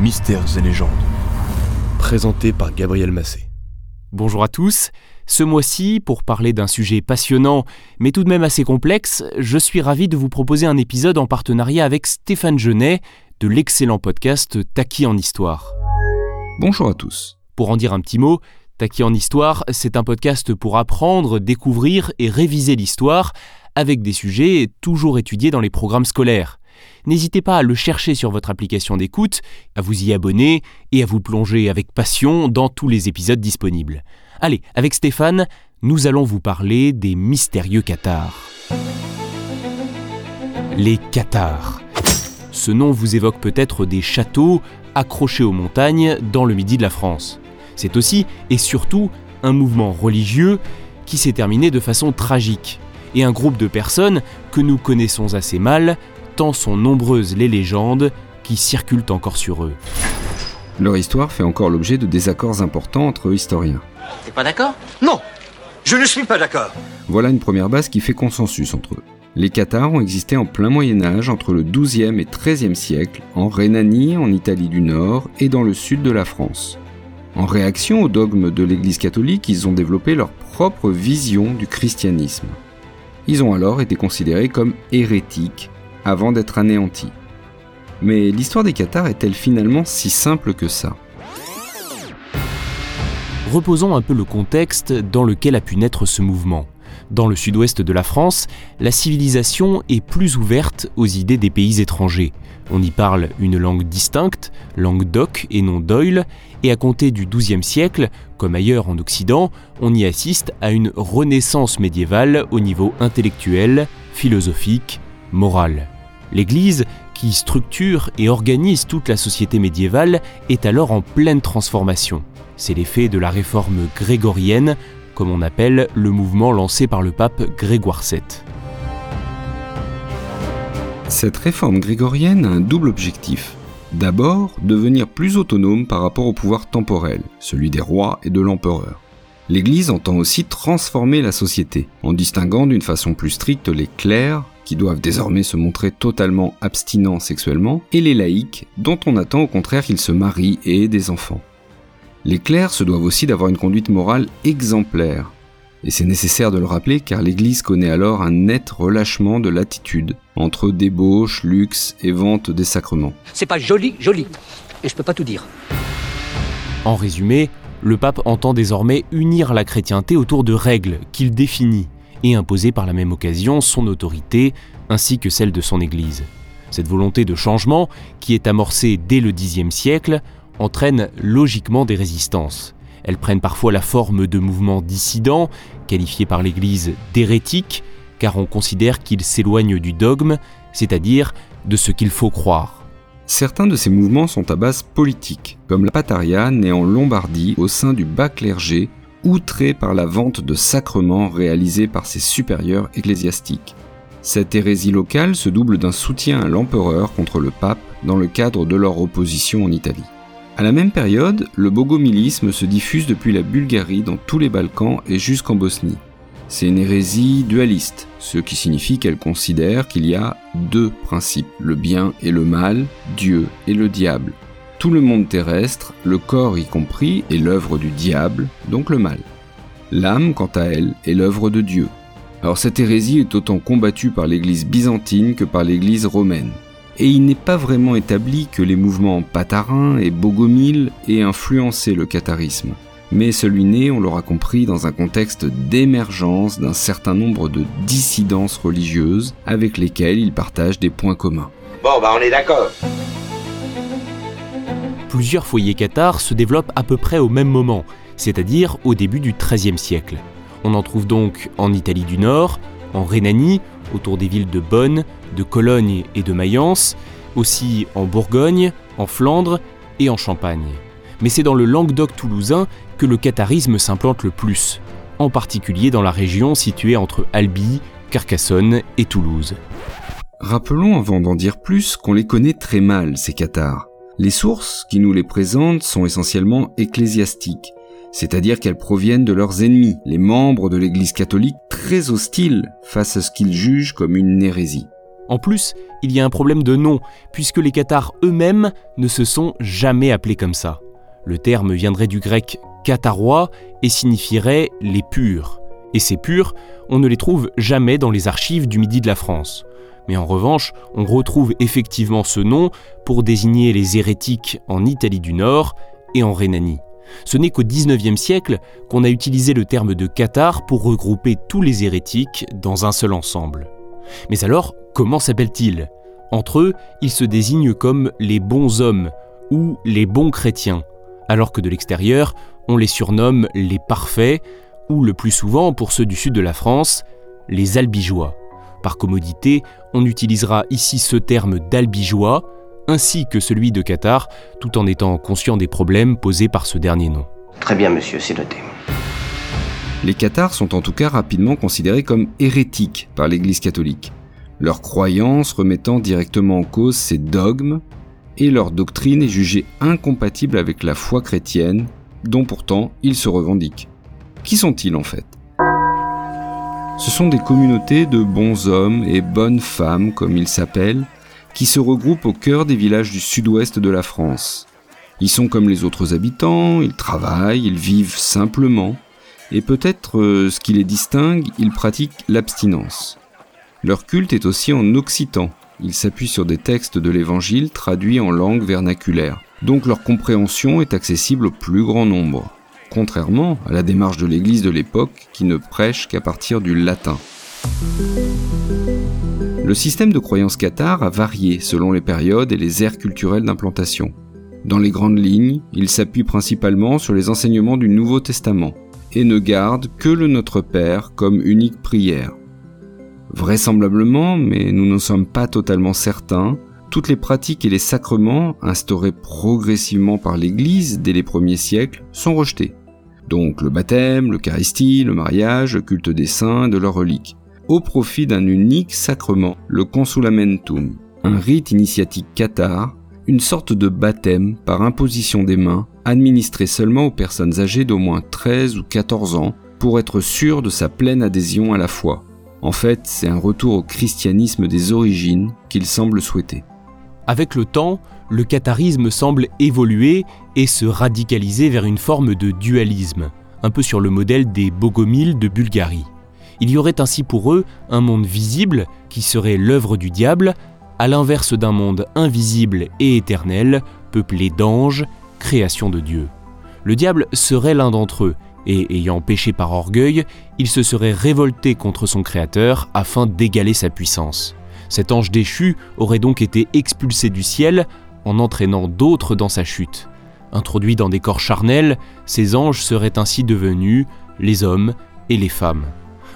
Mystères et légendes. Présenté par Gabriel Massé. Bonjour à tous. Ce mois-ci, pour parler d'un sujet passionnant, mais tout de même assez complexe, je suis ravi de vous proposer un épisode en partenariat avec Stéphane Genet de l'excellent podcast Taki en Histoire. Bonjour à tous. Pour en dire un petit mot, Taki en Histoire, c'est un podcast pour apprendre, découvrir et réviser l'histoire avec des sujets toujours étudiés dans les programmes scolaires. N'hésitez pas à le chercher sur votre application d'écoute, à vous y abonner et à vous plonger avec passion dans tous les épisodes disponibles. Allez, avec Stéphane, nous allons vous parler des mystérieux cathares. Les cathares. Ce nom vous évoque peut-être des châteaux accrochés aux montagnes dans le midi de la France. C'est aussi et surtout un mouvement religieux qui s'est terminé de façon tragique, et un groupe de personnes que nous connaissons assez mal, tant sont nombreuses les légendes qui circulent encore sur eux. Leur histoire fait encore l'objet de désaccords importants entre historiens. T'es pas d'accord? Non, je ne suis pas d'accord. Voilà une première base qui fait consensus entre eux. Les Cathares ont existé en plein Moyen Âge entre le XIIe et XIIIe siècle, en Rhénanie, en Italie du Nord et dans le sud de la France. En réaction au dogme de l'Église catholique, ils ont développé leur propre vision du christianisme. Ils ont alors été considérés comme hérétiques avant d'être anéantis. Mais l'histoire des Cathares est-elle finalement si simple que ça? Reposons un peu le contexte dans lequel a pu naître ce mouvement. Dans le sud-ouest de la France, la civilisation est plus ouverte aux idées des pays étrangers. On y parle une langue distincte, langue d'oc et non d'oil, et à compter du XIIe siècle, comme ailleurs en Occident, on y assiste à une renaissance médiévale au niveau intellectuel, philosophique, moral. L'Église, qui structure et organise toute la société médiévale, est alors en pleine transformation. C'est l'effet de la réforme grégorienne, comme on appelle le mouvement lancé par le pape Grégoire VII. Cette réforme grégorienne a un double objectif. D'abord, devenir plus autonome par rapport au pouvoir temporel, celui des rois et de l'empereur. L'Église entend aussi transformer la société, en distinguant d'une façon plus stricte les clercs, qui doivent désormais se montrer totalement abstinents sexuellement, et les laïcs, dont on attend au contraire qu'ils se marient et aient des enfants. Les clercs se doivent aussi d'avoir une conduite morale exemplaire. Et c'est nécessaire de le rappeler car l'Église connaît alors un net relâchement de l'attitude entre débauche, luxe et vente des sacrements. C'est pas joli, joli. Et je peux pas tout dire. En résumé, le pape entend désormais unir la chrétienté autour de règles qu'il définit et imposer par la même occasion son autorité ainsi que celle de son Église. Cette volonté de changement, qui est amorcée dès le Xe siècle, entraîne logiquement des résistances. Elles prennent parfois la forme de mouvements dissidents, qualifiés par l'Église d'hérétiques, car on considère qu'ils s'éloignent du dogme, c'est-à-dire de ce qu'il faut croire. Certains de ces mouvements sont à base politique, comme la Pataria née en Lombardie au sein du bas clergé, outré par la vente de sacrements réalisés par ses supérieurs ecclésiastiques. Cette hérésie locale se double d'un soutien à l'empereur contre le pape dans le cadre de leur opposition en Italie. À la même période, le bogomilisme se diffuse depuis la Bulgarie dans tous les Balkans et jusqu'en Bosnie. C'est une hérésie dualiste, ce qui signifie qu'elle considère qu'il y a deux principes, le bien et le mal, Dieu et le diable. Tout le monde terrestre, le corps y compris, est l'œuvre du diable, donc le mal. L'âme, quant à elle, est l'œuvre de Dieu. Alors cette hérésie est autant combattue par l'Église byzantine que par l'Église romaine et il n'est pas vraiment établi que les mouvements patarins et bogomiles aient influencé le catharisme. Mais celui né, on l'aura compris, dans un contexte d'émergence d'un certain nombre de dissidences religieuses avec lesquelles il partage des points communs. Bon, bah on est d'accord. Plusieurs foyers cathares se développent à peu près au même moment, c'est-à-dire au début du XIIIe siècle. On en trouve donc en Italie du Nord, en Rhénanie, autour des villes de Bonn, de Cologne et de Mayence, aussi en Bourgogne, en Flandre et en Champagne. Mais c'est dans le Languedoc toulousain que le catharisme s'implante le plus, en particulier dans la région située entre Albi, Carcassonne et Toulouse. Rappelons avant d'en dire plus qu'on les connaît très mal, ces cathares. Les sources qui nous les présentent sont essentiellement ecclésiastiques, c'est-à-dire qu'elles proviennent de leurs ennemis, les membres de l'Église catholique très hostiles face à ce qu'ils jugent comme une hérésie. En plus, il y a un problème de nom, puisque les Cathares eux-mêmes ne se sont jamais appelés comme ça. Le terme viendrait du grec catharois et signifierait les purs. Et ces purs, on ne les trouve jamais dans les archives du midi de la France. Mais en revanche, on retrouve effectivement ce nom pour désigner les hérétiques en Italie du Nord et en Rhénanie. Ce n'est qu'au XIXe siècle qu'on a utilisé le terme de cathare pour regrouper tous les hérétiques dans un seul ensemble. Mais alors, comment s'appellent-ils? Entre eux, ils se désignent comme les bons hommes ou les bons chrétiens, alors que de l'extérieur, on les surnomme les parfaits, ou le plus souvent, pour ceux du sud de la France, les albigeois. Par commodité, on utilisera ici ce terme d'albigeois, ainsi que celui de Qatar, tout en étant conscient des problèmes posés par ce dernier nom. Très bien, monsieur, c'est noté. Les cathares sont en tout cas rapidement considérés comme hérétiques par l'Église catholique, leur croyance remettant directement en cause ces dogmes, et leur doctrine est jugée incompatible avec la foi chrétienne, dont pourtant ils se revendiquent. Qui sont-ils en fait? Ce sont des communautés de bons hommes et bonnes femmes, comme ils s'appellent, qui se regroupent au cœur des villages du sud-ouest de la France. Ils sont comme les autres habitants, ils travaillent, ils vivent simplement, et peut-être euh, ce qui les distingue, ils pratiquent l'abstinence. Leur culte est aussi en occitan, ils s'appuient sur des textes de l'Évangile traduits en langue vernaculaire, donc leur compréhension est accessible au plus grand nombre, contrairement à la démarche de l'Église de l'époque qui ne prêche qu'à partir du latin. Le système de croyance cathare a varié selon les périodes et les aires culturelles d'implantation. Dans les grandes lignes, il s'appuie principalement sur les enseignements du Nouveau Testament et ne garde que le Notre Père comme unique prière. Vraisemblablement, mais nous n'en sommes pas totalement certains, toutes les pratiques et les sacrements instaurés progressivement par l'Église dès les premiers siècles sont rejetés. Donc le baptême, l'Eucharistie, le mariage, le culte des saints et de leurs reliques, au profit d'un unique sacrement, le consulamentum, un rite initiatique cathare, une sorte de baptême par imposition des mains, administré seulement aux personnes âgées d'au moins 13 ou 14 ans pour être sûr de sa pleine adhésion à la foi. En fait, c'est un retour au christianisme des origines qu'il semble souhaiter. Avec le temps, le catharisme semble évoluer et se radicaliser vers une forme de dualisme, un peu sur le modèle des Bogomiles de Bulgarie. Il y aurait ainsi pour eux un monde visible qui serait l'œuvre du diable, à l'inverse d'un monde invisible et éternel, peuplé d'anges, création de Dieu. Le diable serait l'un d'entre eux, et ayant péché par orgueil, il se serait révolté contre son Créateur afin d'égaler sa puissance. Cet ange déchu aurait donc été expulsé du ciel en entraînant d'autres dans sa chute. Introduits dans des corps charnels, ces anges seraient ainsi devenus les hommes et les femmes.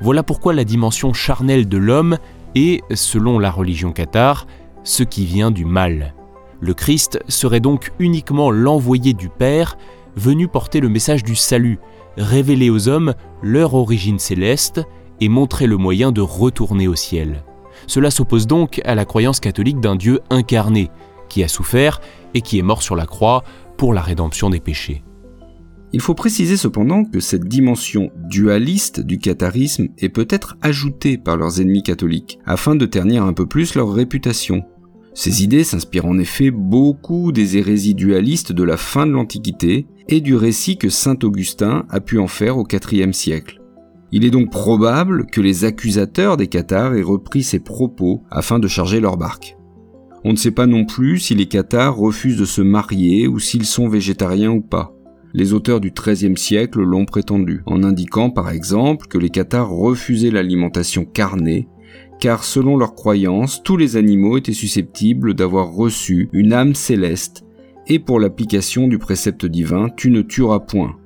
Voilà pourquoi la dimension charnelle de l'homme est, selon la religion cathare, ce qui vient du mal. Le Christ serait donc uniquement l'envoyé du Père, venu porter le message du salut, révéler aux hommes leur origine céleste et montrer le moyen de retourner au ciel. Cela s'oppose donc à la croyance catholique d'un Dieu incarné, qui a souffert et qui est mort sur la croix pour la rédemption des péchés. Il faut préciser cependant que cette dimension dualiste du catharisme est peut-être ajoutée par leurs ennemis catholiques, afin de ternir un peu plus leur réputation. Ces idées s'inspirent en effet beaucoup des hérésies dualistes de la fin de l'Antiquité et du récit que saint Augustin a pu en faire au IVe siècle. Il est donc probable que les accusateurs des cathares aient repris ces propos afin de charger leur barque. On ne sait pas non plus si les cathares refusent de se marier ou s'ils sont végétariens ou pas. Les auteurs du XIIIe siècle l'ont prétendu, en indiquant par exemple que les cathares refusaient l'alimentation carnée, car selon leurs croyances, tous les animaux étaient susceptibles d'avoir reçu une âme céleste, et pour l'application du précepte divin, tu ne tueras point.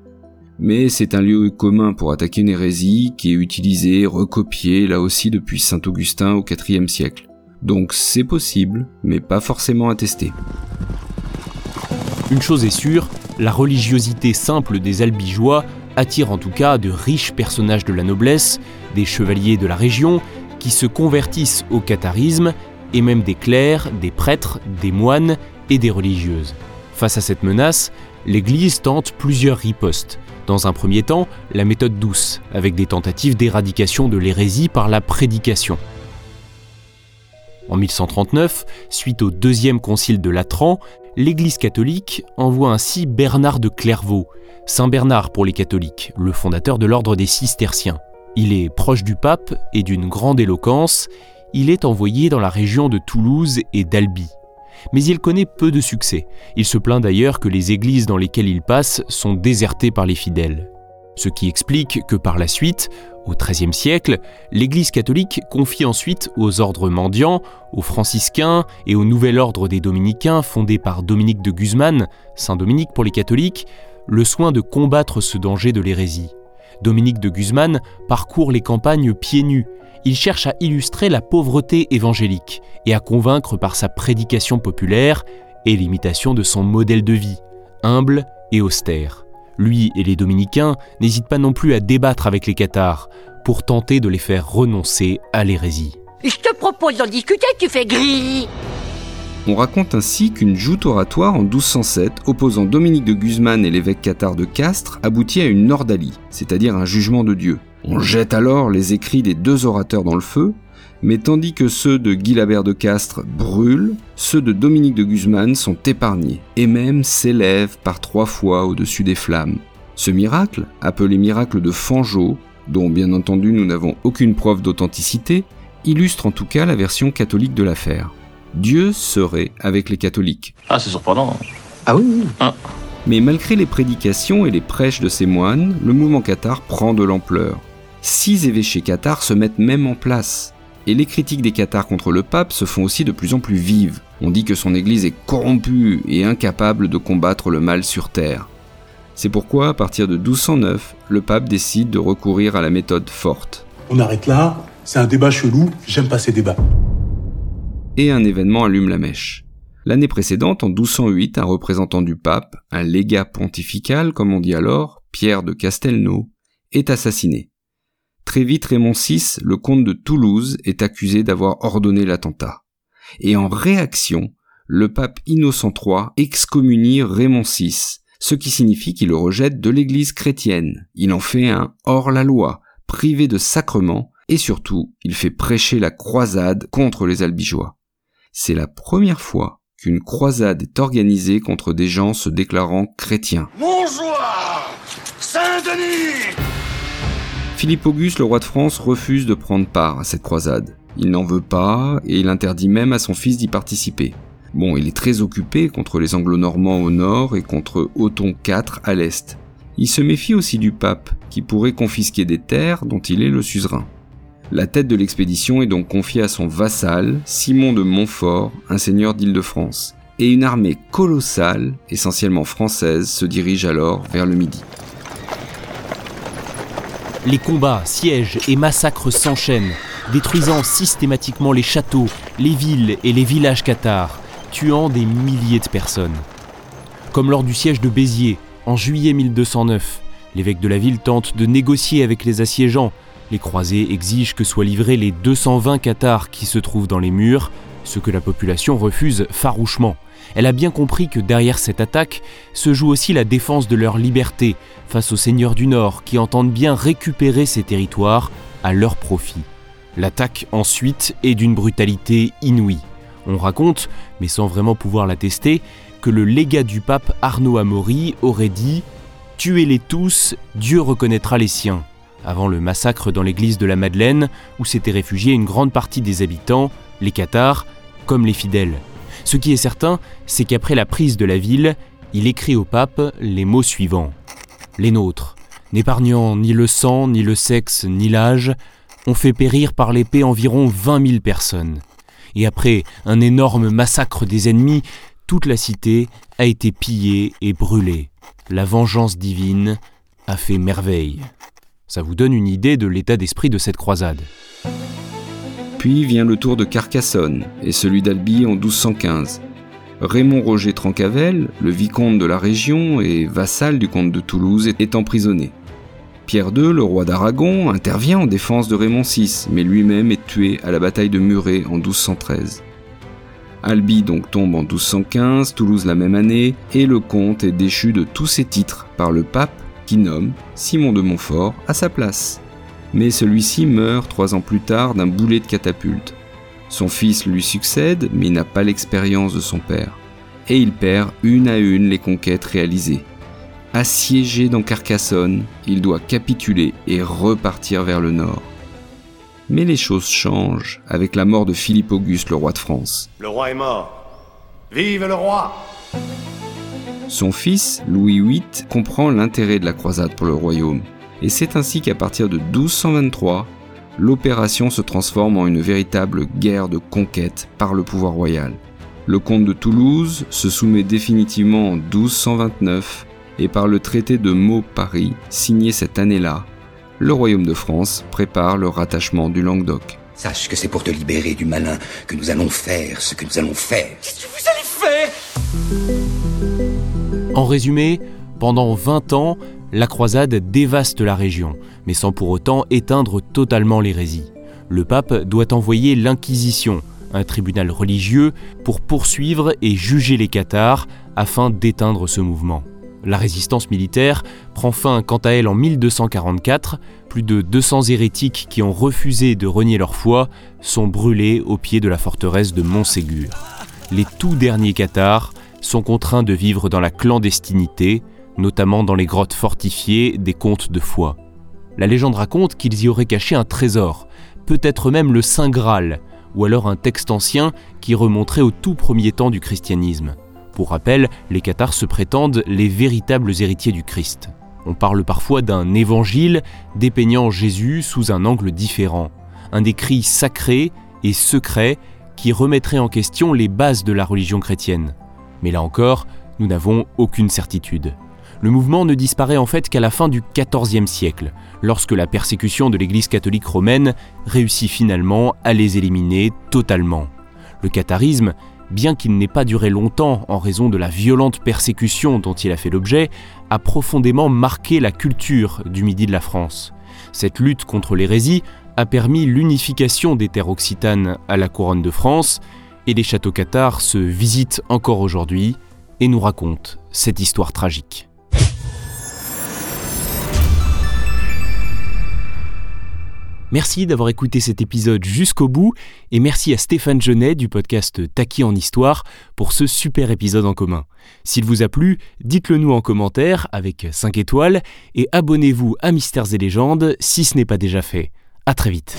Mais c'est un lieu commun pour attaquer une hérésie qui est utilisée, recopiée là aussi depuis saint Augustin au IVe siècle. Donc c'est possible, mais pas forcément attesté. Une chose est sûre, la religiosité simple des albigeois attire en tout cas de riches personnages de la noblesse, des chevaliers de la région, qui se convertissent au catharisme, et même des clercs, des prêtres, des moines et des religieuses. Face à cette menace, l'Église tente plusieurs ripostes. Dans un premier temps, la méthode douce, avec des tentatives d'éradication de l'hérésie par la prédication. En 1139, suite au deuxième concile de Latran, l'Église catholique envoie ainsi Bernard de Clairvaux, Saint Bernard pour les catholiques, le fondateur de l'ordre des cisterciens. Il est proche du pape et d'une grande éloquence, il est envoyé dans la région de Toulouse et d'Albi. Mais il connaît peu de succès. Il se plaint d'ailleurs que les églises dans lesquelles il passe sont désertées par les fidèles. Ce qui explique que par la suite, au XIIIe siècle, l'Église catholique confie ensuite aux ordres mendiants, aux franciscains et au nouvel ordre des dominicains fondé par Dominique de Guzman, Saint Dominique pour les catholiques, le soin de combattre ce danger de l'hérésie. Dominique de Guzman parcourt les campagnes pieds nus. Il cherche à illustrer la pauvreté évangélique et à convaincre par sa prédication populaire et l'imitation de son modèle de vie, humble et austère. Lui et les dominicains n'hésitent pas non plus à débattre avec les cathares pour tenter de les faire renoncer à l'hérésie. Je te propose d'en discuter, tu fais gris On raconte ainsi qu'une joute oratoire en 1207 opposant Dominique de Guzman et l'évêque cathare de Castres aboutit à une ordalie, c'est-à-dire un jugement de Dieu. On jette alors les écrits des deux orateurs dans le feu, mais tandis que ceux de Guilabert de Castres brûlent, ceux de Dominique de Guzman sont épargnés, et même s'élèvent par trois fois au-dessus des flammes. Ce miracle, appelé miracle de Fangeau, dont bien entendu nous n'avons aucune preuve d'authenticité, illustre en tout cas la version catholique de l'affaire. Dieu serait avec les catholiques. Ah, c'est surprenant. Ah oui, Ah. Mais malgré les prédications et les prêches de ces moines, le mouvement cathare prend de l'ampleur. Six évêchés cathares se mettent même en place. Et les critiques des cathares contre le pape se font aussi de plus en plus vives. On dit que son église est corrompue et incapable de combattre le mal sur terre. C'est pourquoi, à partir de 1209, le pape décide de recourir à la méthode forte. On arrête là, c'est un débat chelou, j'aime pas ces débats. Et un événement allume la mèche. L'année précédente, en 1208, un représentant du pape, un légat pontifical comme on dit alors, Pierre de Castelnau, est assassiné. Très vite, Raymond VI, le comte de Toulouse, est accusé d'avoir ordonné l'attentat. Et en réaction, le pape Innocent III excommunie Raymond VI, ce qui signifie qu'il le rejette de l'église chrétienne. Il en fait un hors-la-loi, privé de sacrement, et surtout, il fait prêcher la croisade contre les albigeois. C'est la première fois qu'une croisade est organisée contre des gens se déclarant chrétiens. Bonjour Saint-Denis Philippe Auguste, le roi de France, refuse de prendre part à cette croisade. Il n'en veut pas et il interdit même à son fils d'y participer. Bon, il est très occupé contre les anglo-normands au nord et contre Othon IV à l'est. Il se méfie aussi du pape, qui pourrait confisquer des terres dont il est le suzerain. La tête de l'expédition est donc confiée à son vassal, Simon de Montfort, un seigneur d'Île-de-France. Et une armée colossale, essentiellement française, se dirige alors vers le midi. Les combats, sièges et massacres s'enchaînent, détruisant systématiquement les châteaux, les villes et les villages cathares, tuant des milliers de personnes. Comme lors du siège de Béziers, en juillet 1209, l'évêque de la ville tente de négocier avec les assiégeants. Les croisés exigent que soient livrés les 220 cathares qui se trouvent dans les murs, ce que la population refuse farouchement. Elle a bien compris que derrière cette attaque se joue aussi la défense de leur liberté face aux seigneurs du Nord qui entendent bien récupérer ces territoires à leur profit. L'attaque ensuite est d'une brutalité inouïe. On raconte, mais sans vraiment pouvoir l'attester, que le légat du pape Arnaud Amaury aurait dit Tuez-les tous, Dieu reconnaîtra les siens avant le massacre dans l'église de la Madeleine, où s'étaient réfugiés une grande partie des habitants, les cathares, comme les fidèles. Ce qui est certain, c'est qu'après la prise de la ville, il écrit au pape les mots suivants. Les nôtres, n'épargnant ni le sang, ni le sexe, ni l'âge, ont fait périr par l'épée environ 20 000 personnes. Et après un énorme massacre des ennemis, toute la cité a été pillée et brûlée. La vengeance divine a fait merveille. Ça vous donne une idée de l'état d'esprit de cette croisade. Puis vient le tour de Carcassonne et celui d'Albi en 1215. Raymond Roger Trancavel, le vicomte de la région et vassal du comte de Toulouse, est emprisonné. Pierre II, le roi d'Aragon, intervient en défense de Raymond VI, mais lui-même est tué à la bataille de Muret en 1213. Albi donc tombe en 1215, Toulouse la même année, et le comte est déchu de tous ses titres par le pape nomme Simon de Montfort à sa place. Mais celui-ci meurt trois ans plus tard d'un boulet de catapulte. Son fils lui succède, mais n'a pas l'expérience de son père. Et il perd une à une les conquêtes réalisées. Assiégé dans Carcassonne, il doit capituler et repartir vers le nord. Mais les choses changent avec la mort de Philippe Auguste, le roi de France. Le roi est mort. Vive le roi Son fils, Louis VIII, comprend l'intérêt de la croisade pour le royaume. Et c'est ainsi qu'à partir de 1223, l'opération se transforme en une véritable guerre de conquête par le pouvoir royal. Le comte de Toulouse se soumet définitivement en 1229 et par le traité de Meaux-Paris, signé cette année-là, le royaume de France prépare le rattachement du Languedoc. Sache que c'est pour te libérer du malin que nous allons faire ce que nous allons faire. Qu'est-ce que vous allez faire? En résumé, pendant 20 ans, la croisade dévaste la région, mais sans pour autant éteindre totalement l'hérésie. Le pape doit envoyer l'Inquisition, un tribunal religieux, pour poursuivre et juger les cathares afin d'éteindre ce mouvement. La résistance militaire prend fin quant à elle en 1244. Plus de 200 hérétiques qui ont refusé de renier leur foi sont brûlés au pied de la forteresse de Montségur. Les tout derniers cathares sont contraints de vivre dans la clandestinité, notamment dans les grottes fortifiées des comtes de Foix. La légende raconte qu'ils y auraient caché un trésor, peut-être même le Saint Graal, ou alors un texte ancien qui remonterait au tout premier temps du christianisme. Pour rappel, les cathares se prétendent les véritables héritiers du Christ. On parle parfois d'un évangile dépeignant Jésus sous un angle différent, un écrit sacré et secret qui remettrait en question les bases de la religion chrétienne. Mais là encore, nous n'avons aucune certitude. Le mouvement ne disparaît en fait qu'à la fin du XIVe siècle, lorsque la persécution de l'Église catholique romaine réussit finalement à les éliminer totalement. Le catharisme bien qu'il n'ait pas duré longtemps en raison de la violente persécution dont il a fait l'objet, a profondément marqué la culture du midi de la France. Cette lutte contre l'hérésie a permis l'unification des terres occitanes à la couronne de France, et les châteaux cathares se visitent encore aujourd'hui et nous racontent cette histoire tragique. Merci d'avoir écouté cet épisode jusqu'au bout et merci à Stéphane Genet du podcast Taki en Histoire pour ce super épisode en commun. S'il vous a plu, dites-le nous en commentaire avec 5 étoiles et abonnez-vous à Mystères et légendes si ce n'est pas déjà fait. À très vite.